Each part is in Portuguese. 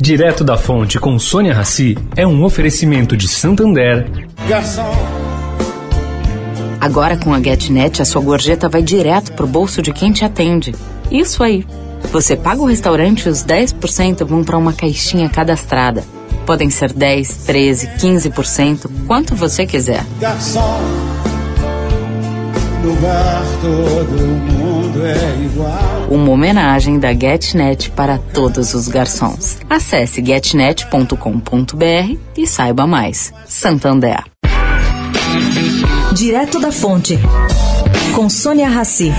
Direto da Fonte com Sônia Rassi é um oferecimento de Santander. Garçom. Agora com a GetNet, a sua gorjeta vai direto pro bolso de quem te atende. Isso aí. Você paga o restaurante e os 10% vão para uma caixinha cadastrada. Podem ser 10, 13, 15%, quanto você quiser. Garçom, bar todo mundo é igual. Uma homenagem da GetNet para todos os garçons. Acesse getnet.com.br e saiba mais. Santander. Direto da Fonte, com Sônia Rassi.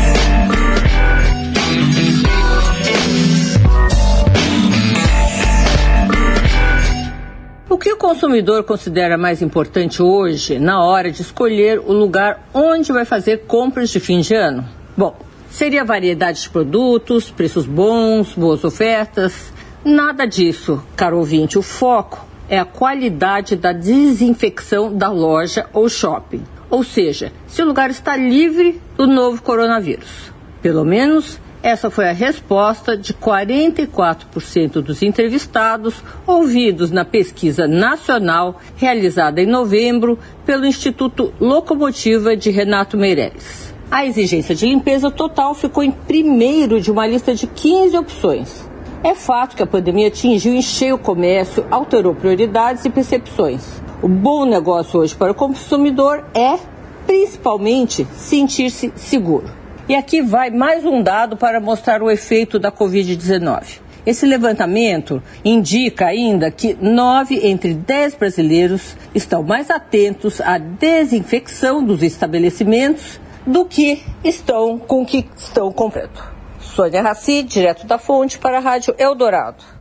Consumidor considera mais importante hoje na hora de escolher o lugar onde vai fazer compras de fim de ano? Bom, seria variedade de produtos, preços bons, boas ofertas? Nada disso, caro ouvinte. O foco é a qualidade da desinfecção da loja ou shopping. Ou seja, se o lugar está livre do novo coronavírus. Pelo menos essa foi a resposta de 44% dos entrevistados ouvidos na pesquisa nacional realizada em novembro pelo Instituto Locomotiva de Renato Meirelles. A exigência de limpeza total ficou em primeiro de uma lista de 15 opções. É fato que a pandemia atingiu em cheio o comércio, alterou prioridades e percepções. O bom negócio hoje para o consumidor é, principalmente, sentir-se seguro. E aqui vai mais um dado para mostrar o efeito da Covid-19. Esse levantamento indica ainda que nove entre dez brasileiros estão mais atentos à desinfecção dos estabelecimentos do que estão com o que estão comprando. Sônia Raci, direto da fonte para a Rádio Eldorado.